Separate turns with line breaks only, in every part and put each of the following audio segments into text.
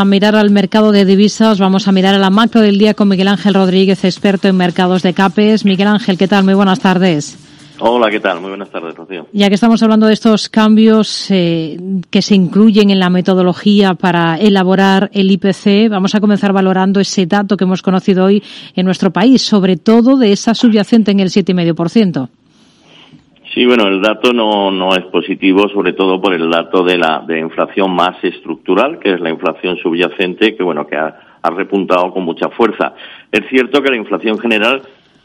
A mirar al mercado de divisas, vamos a mirar a la macro del día con Miguel Ángel Rodríguez, experto en mercados de CAPES. Miguel Ángel, ¿qué tal? Muy buenas tardes.
Hola, ¿qué tal? Muy buenas tardes, Rocío.
Ya que estamos hablando de estos cambios eh, que se incluyen en la metodología para elaborar el IPC, vamos a comenzar valorando ese dato que hemos conocido hoy en nuestro país, sobre todo de esa subyacente en el 7,5%.
Sí, bueno, el dato no, no es positivo, sobre todo por el dato de la de inflación más estructural, que es la inflación subyacente, que bueno, que ha, repuntado con mucha fuerza. Es cierto que la inflación general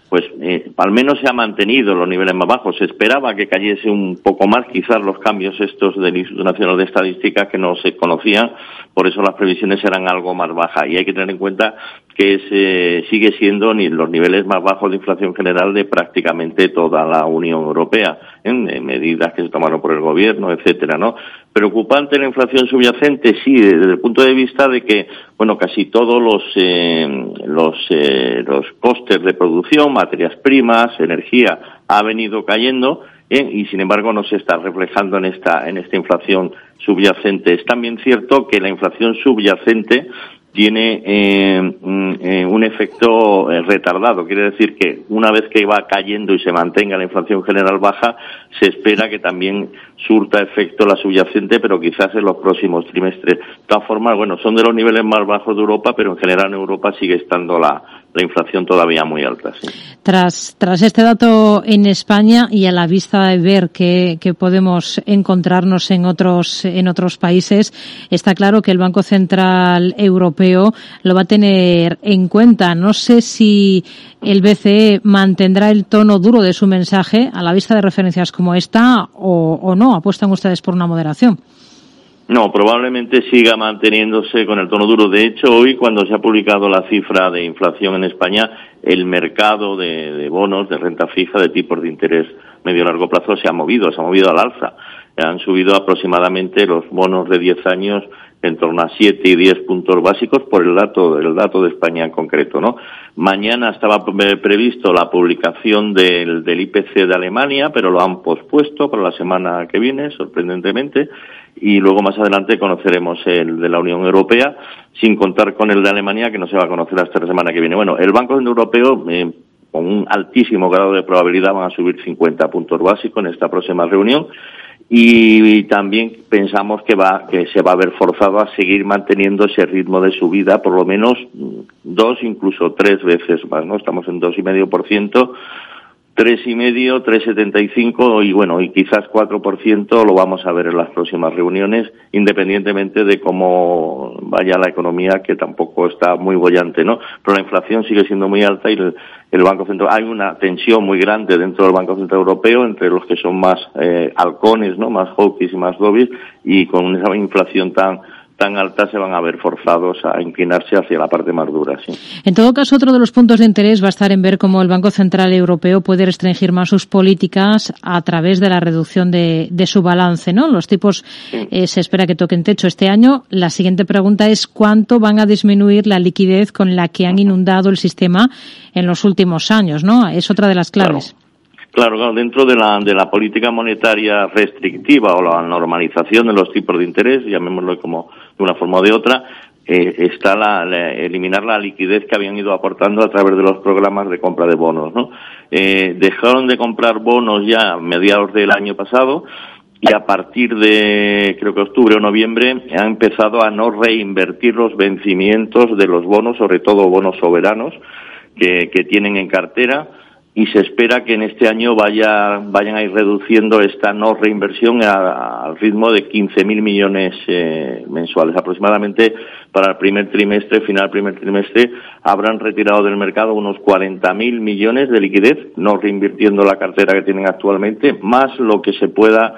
pues eh, al menos se ha mantenido los niveles más bajos. Se esperaba que cayese un poco más, quizás los cambios estos del Instituto Nacional de Estadística que no se conocían, por eso las previsiones eran algo más bajas. Y hay que tener en cuenta que se sigue siendo los niveles más bajos de inflación general de prácticamente toda la Unión Europea, en, medidas que se tomaron por el gobierno, etcétera, ¿no? Preocupante la inflación subyacente, sí, desde el punto de vista de que, bueno, casi todos los eh, los eh, los costes de producción, materias primas, energía, ha venido cayendo ¿eh? y sin embargo no se está reflejando en esta en esta inflación subyacente. Es también cierto que la inflación subyacente tiene eh, eh, un efecto eh, retardado. Quiere decir que una vez que va cayendo y se mantenga la inflación general baja, se espera que también surta efecto la subyacente, pero quizás en los próximos trimestres. De todas formas, bueno, son de los niveles más bajos de Europa, pero en general en Europa sigue estando la, la inflación todavía muy alta.
Tras, tras este dato en España y a la vista de ver que, que, podemos encontrarnos en otros, en otros países, está claro que el Banco Central Europeo lo va a tener en cuenta. No sé si el BCE mantendrá el tono duro de su mensaje a la vista de referencias como esta o, o no. ¿Apuestan ustedes por una moderación?
No, probablemente siga manteniéndose con el tono duro. De hecho, hoy cuando se ha publicado la cifra de inflación en España, el mercado de, bonos, de renta fija, de tipos de interés medio largo plazo se ha movido, se ha movido al alza. Han subido aproximadamente los bonos de 10 años en torno a 7 y 10 puntos básicos por el dato, el dato de España en concreto, ¿no? Mañana estaba previsto la publicación del, del IPC de Alemania, pero lo han pospuesto para la semana que viene, sorprendentemente, y luego más adelante conoceremos el de la Unión Europea, sin contar con el de Alemania, que no se va a conocer hasta la semana que viene. Bueno, el Banco Europeo, eh, con un altísimo grado de probabilidad, van a subir 50 puntos básicos en esta próxima reunión. Y también pensamos que va que se va a ver forzado a seguir manteniendo ese ritmo de subida por lo menos dos incluso tres veces más no estamos en dos y medio por ciento tres y medio, tres setenta y cinco y bueno y quizás cuatro por ciento lo vamos a ver en las próximas reuniones, independientemente de cómo vaya la economía que tampoco está muy bollante, ¿no? Pero la inflación sigue siendo muy alta y el, Banco Central hay una tensión muy grande dentro del Banco Central Europeo entre los que son más eh, halcones, ¿no? Más hawkies y más dovies y con esa inflación tan tan altas se van a ver forzados a inclinarse hacia la parte más dura. Sí.
En todo caso, otro de los puntos de interés va a estar en ver cómo el Banco Central Europeo puede restringir más sus políticas a través de la reducción de, su balance. ¿no? Los tipos eh, se espera que toquen techo este año. La siguiente pregunta es cuánto van a disminuir la liquidez con la que han inundado el sistema en los últimos años. ¿no? Es otra de las claves.
Claro, dentro de la, de la política monetaria restrictiva o la normalización de los tipos de interés, llamémoslo como de una forma o de otra, eh, está la, eliminar la liquidez que habían ido aportando a través de los programas de compra de bonos. ¿no? Eh, dejaron de comprar bonos ya a mediados del año pasado y a partir de creo que octubre o noviembre han empezado a no reinvertir los vencimientos de los bonos, sobre todo bonos soberanos que, que tienen en cartera y se espera que en este año vaya, vayan a ir reduciendo esta no reinversión al ritmo de 15.000 millones eh, mensuales. Aproximadamente para el primer trimestre, final primer trimestre, habrán retirado del mercado unos 40.000 millones de liquidez, no reinvirtiendo la cartera que tienen actualmente, más lo que se pueda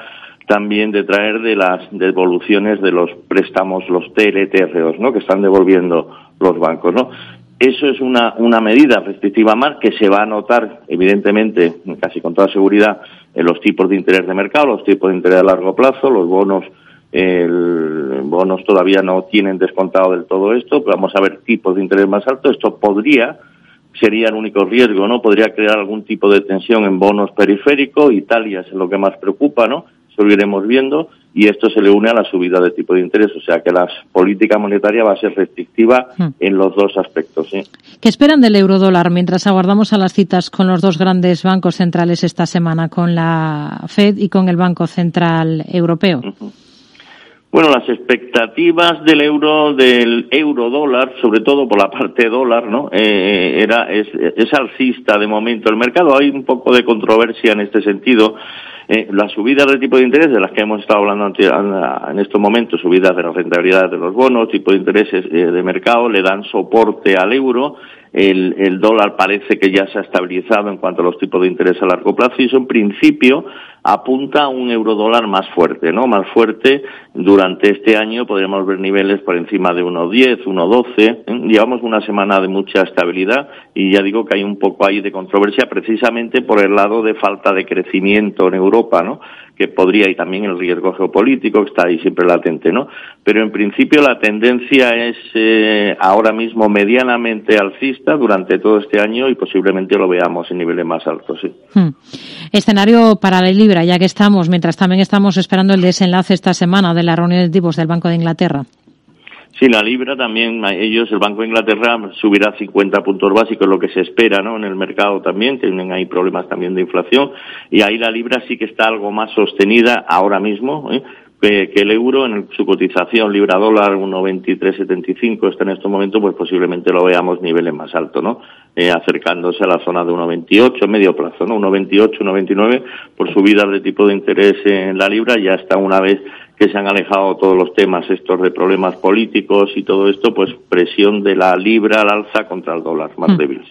también detraer de las devoluciones de los préstamos, los TLTROs, ¿no? que están devolviendo los bancos, ¿no? Eso es una, una medida restrictiva más que se va a notar, evidentemente, casi con toda seguridad, en los tipos de interés de mercado, los tipos de interés a largo plazo, los bonos, el, bonos todavía no tienen descontado del todo esto, pero vamos a ver tipos de interés más altos. Esto podría, sería el único riesgo, ¿no? Podría crear algún tipo de tensión en bonos periféricos. Italia es lo que más preocupa, ¿no? Eso iremos viendo y esto se le une a la subida de tipo de interés, o sea que la política monetaria va a ser restrictiva hmm. en los dos aspectos. ¿sí?
¿Qué esperan del eurodólar mientras aguardamos a las citas con los dos grandes bancos centrales esta semana, con la Fed y con el Banco Central Europeo?
Bueno, las expectativas del euro, del euro dólar, sobre todo por la parte dólar, ¿no? Eh, era, es, es alcista de momento el mercado. Hay un poco de controversia en este sentido. Eh, las subidas del tipo de interés de las que hemos estado hablando en estos momentos, subidas de la rentabilidad de los bonos, tipo de intereses eh, de mercado, le dan soporte al euro el, el, dólar parece que ya se ha estabilizado en cuanto a los tipos de interés a largo plazo y eso en principio apunta a un euro dólar más fuerte, ¿no? Más fuerte durante este año podríamos ver niveles por encima de 1.10, 1.12. ¿eh? Llevamos una semana de mucha estabilidad y ya digo que hay un poco ahí de controversia precisamente por el lado de falta de crecimiento en Europa, ¿no? que podría y también el riesgo geopolítico que está ahí siempre latente, ¿no? Pero en principio la tendencia es eh, ahora mismo medianamente alcista durante todo este año y posiblemente lo veamos en niveles más altos, sí. Hmm.
Escenario para la Libra, ya que estamos, mientras también estamos esperando el desenlace esta semana de la reunión de tipos del Banco de Inglaterra.
Sí, la libra también, ellos, el Banco de Inglaterra subirá 50 puntos básicos, lo que se espera, ¿no? En el mercado también, tienen ahí problemas también de inflación, y ahí la libra sí que está algo más sostenida ahora mismo, ¿eh? Que, el euro en su cotización libra dólar 1.2375 está en este momento, pues posiblemente lo veamos niveles más altos, ¿no? Eh, acercándose a la zona de 1.28 medio plazo, ¿no? 1.28, 1.29 por subidas de tipo de interés en la libra ya está una vez que se han alejado todos los temas estos de problemas políticos y todo esto, pues presión de la libra al alza contra el dólar, más mm. débil.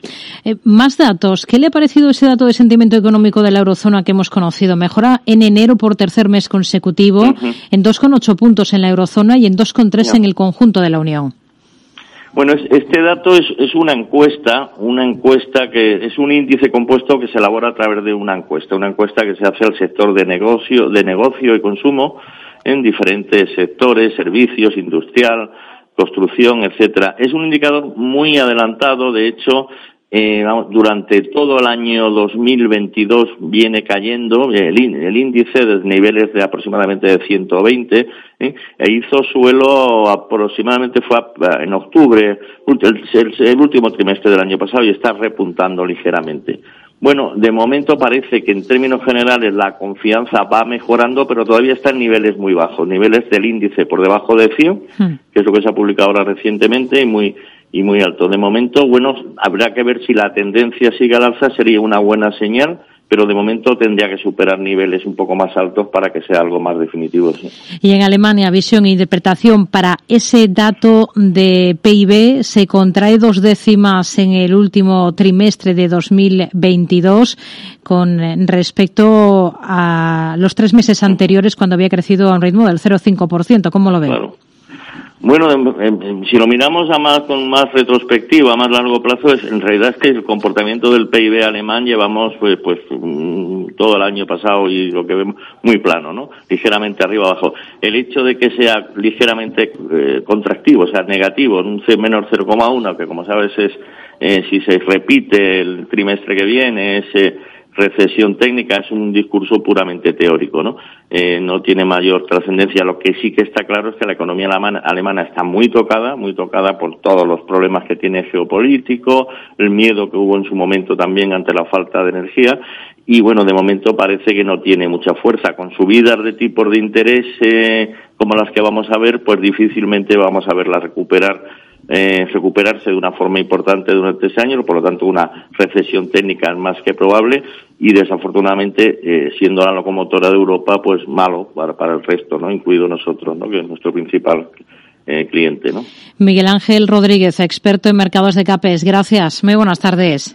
Eh, más datos. ¿Qué le ha parecido ese dato de sentimiento económico de la eurozona que hemos conocido? Mejora en enero por tercer mes consecutivo, en 2,8 puntos en la eurozona y en 2,3 en el conjunto de la Unión.
Bueno, este dato es, es, una encuesta, una encuesta que es un índice compuesto que se elabora a través de una encuesta, una encuesta que se hace al sector de negocio, de negocio y consumo en diferentes sectores, servicios, industrial, construcción, etcétera. Es un indicador muy adelantado, de hecho, eh, durante todo el año 2022 viene cayendo el, índice de niveles de aproximadamente de 120 ¿eh? e hizo suelo aproximadamente fue en octubre, el último trimestre del año pasado y está repuntando ligeramente. Bueno, de momento parece que en términos generales la confianza va mejorando, pero todavía está en niveles muy bajos, niveles del índice por debajo de 100, hmm. que es lo que se ha publicado ahora recientemente, y muy y muy alto. De momento, bueno, habrá que ver si la tendencia sigue al alza, sería una buena señal pero de momento tendría que superar niveles un poco más altos para que sea algo más definitivo.
Y en Alemania, visión e interpretación para ese dato de PIB se contrae dos décimas en el último trimestre de 2022 con respecto a los tres meses anteriores cuando había crecido a un ritmo del 0,5%. ¿Cómo lo ve? Claro.
Bueno, si lo miramos a más con más retrospectiva, a más largo plazo, es, en realidad es que el comportamiento del PIB alemán llevamos pues, pues mm, todo el año pasado y lo que vemos muy plano, ¿no? Ligeramente arriba abajo. El hecho de que sea ligeramente eh, contractivo, o sea, negativo, en un C menor 0,1, que como sabes es eh, si se repite el trimestre que viene, ese recesión técnica es un discurso puramente teórico, ¿no? Eh, no tiene mayor trascendencia. Lo que sí que está claro es que la economía alemana, está muy tocada, muy tocada por todos los problemas que tiene geopolítico, el miedo que hubo en su momento también ante la falta de energía y bueno, de momento parece que no tiene mucha fuerza. Con subidas de tipos de interés eh, como las que vamos a ver, pues difícilmente vamos a verla recuperar eh, recuperarse de una forma importante durante ese año, por lo tanto una recesión técnica es más que probable y desafortunadamente eh, siendo la locomotora de Europa pues malo para, para el resto, no incluido nosotros, ¿no? que es nuestro principal eh, cliente. ¿no?
Miguel Ángel Rodríguez, experto en mercados de CAPES. Gracias. Muy buenas tardes.